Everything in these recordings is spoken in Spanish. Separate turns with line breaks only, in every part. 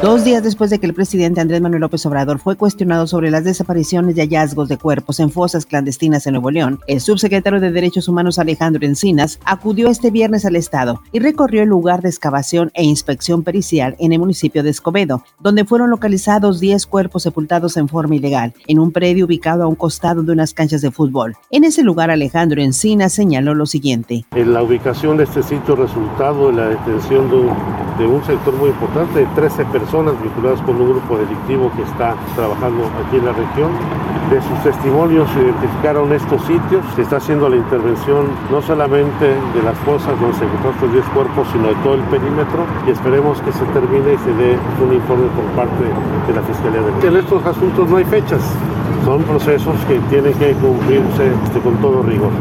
Dos días después de que el presidente Andrés Manuel López Obrador fue cuestionado sobre las desapariciones y hallazgos de cuerpos en fosas clandestinas en Nuevo León, el subsecretario de Derechos Humanos Alejandro Encinas acudió este viernes al estado y recorrió el lugar de excavación e inspección pericial en el municipio de Escobedo, donde fueron localizados 10 cuerpos sepultados en forma ilegal, en un predio ubicado a un costado de unas canchas de fútbol. En ese lugar, Alejandro Encinas señaló lo siguiente.
En la ubicación de este sitio resultado de la detención de un, de un sector muy importante de 13 personas vinculadas con un grupo delictivo que está trabajando aquí en la región. De sus testimonios identificaron estos sitios, se está haciendo la intervención no solamente de las fosas donde se encontraron estos 10 cuerpos, sino de todo el perímetro y esperemos que se termine y se dé un informe por parte de la Fiscalía de En estos asuntos no hay fechas, son procesos que tienen que cumplirse este, con todo rigor.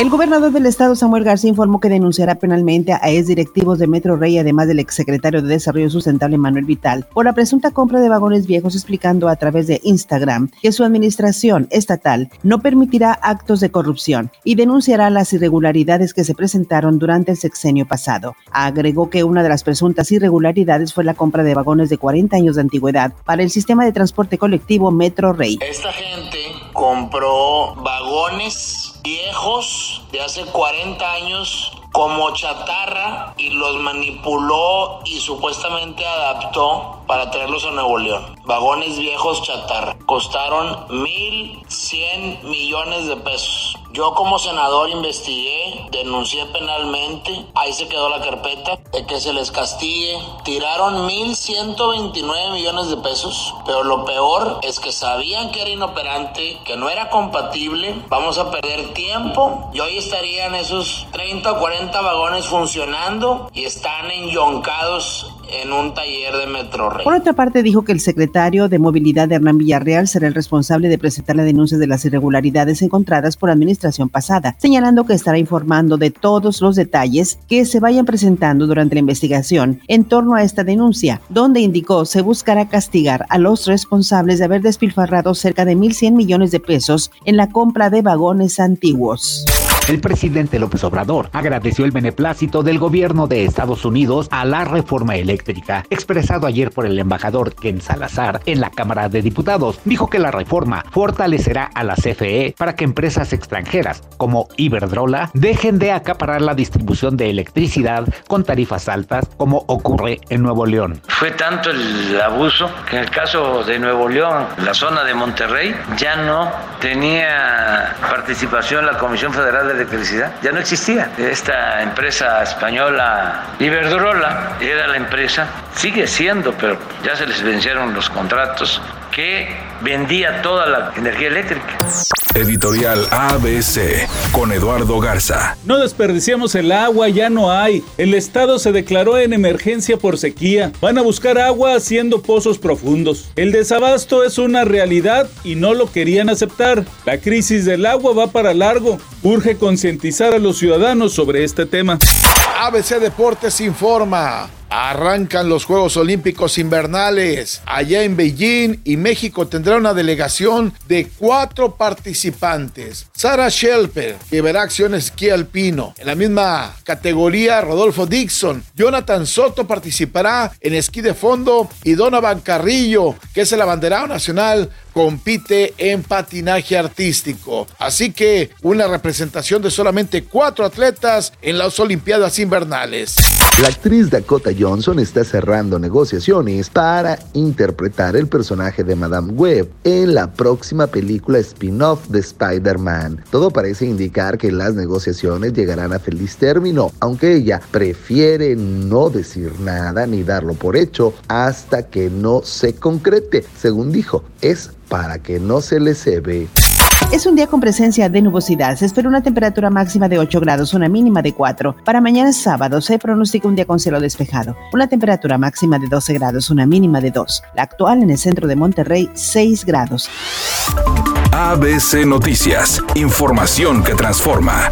El gobernador del estado, Samuel García, informó que denunciará penalmente a ex directivos de Metro Rey, además del exsecretario de Desarrollo Sustentable, Manuel Vital, por la presunta compra de vagones viejos, explicando a través de Instagram que su administración estatal no permitirá actos de corrupción y denunciará las irregularidades que se presentaron durante el sexenio pasado. Agregó que una de las presuntas irregularidades fue la compra de vagones de 40 años de antigüedad para el sistema de transporte colectivo Metro Rey.
Esta gente compró vagones viejos de hace 40 años como chatarra y los manipuló y supuestamente adaptó para traerlos a Nuevo León. Vagones viejos chatarra. Costaron 1.100 millones de pesos. Yo como senador investigué, denuncié penalmente, ahí se quedó la carpeta de que se les castigue. Tiraron 1.129 millones de pesos, pero lo peor es que sabían que era inoperante, que no era compatible, vamos a perder tiempo y hoy estarían esos 30 o 40 vagones funcionando y están enyoncados en un taller de Metro
Por otra parte, dijo que el secretario de Movilidad de Hernán Villarreal será el responsable de presentar la denuncia de las irregularidades encontradas por administración pasada, señalando que estará informando de todos los detalles que se vayan presentando durante la investigación en torno a esta denuncia, donde indicó se buscará castigar a los responsables de haber despilfarrado cerca de 1.100 millones de pesos en la compra de vagones antiguos.
El presidente López Obrador agradeció el beneplácito del gobierno de Estados Unidos a la reforma eléctrica, expresado ayer por el embajador Ken Salazar en la Cámara de Diputados. Dijo que la reforma fortalecerá a la CFE para que empresas extranjeras como Iberdrola dejen de acaparar la distribución de electricidad con tarifas altas como ocurre en Nuevo León.
Fue tanto el abuso que en el caso de Nuevo León, la zona de Monterrey, ya no tenía participación la Comisión Federal de electricidad. Ya no existía. Esta empresa española Iberdrola era la empresa, sigue siendo, pero ya se les vencieron los contratos, que vendía toda la energía eléctrica.
Editorial ABC con Eduardo Garza.
No desperdiciamos el agua, ya no hay. El estado se declaró en emergencia por sequía. Van a buscar agua haciendo pozos profundos. El desabasto es una realidad y no lo querían aceptar. La crisis del agua va para largo. Urge concientizar a los ciudadanos sobre este tema.
ABC Deportes informa. Arrancan los Juegos Olímpicos Invernales allá en Beijing y México tendrá una delegación de cuatro participantes. Sara Shelper, que verá acción esquí alpino. En la misma categoría, Rodolfo Dixon. Jonathan Soto participará en esquí de fondo y Donovan Carrillo, que es el abanderado nacional, compite en patinaje artístico. Así que una representación de solamente cuatro atletas en las Olimpiadas Invernales.
La actriz Dakota Johnson está cerrando negociaciones para interpretar el personaje de Madame Web en la próxima película spin-off de Spider-Man. Todo parece indicar que las negociaciones llegarán a feliz término, aunque ella prefiere no decir nada ni darlo por hecho hasta que no se concrete. Según dijo, es para que no se le cebe.
Es un día con presencia de nubosidad. Se espera una temperatura máxima de 8 grados, una mínima de 4. Para mañana sábado se pronostica un día con cielo despejado. Una temperatura máxima de 12 grados, una mínima de 2. La actual en el centro de Monterrey, 6 grados.
ABC Noticias. Información que transforma.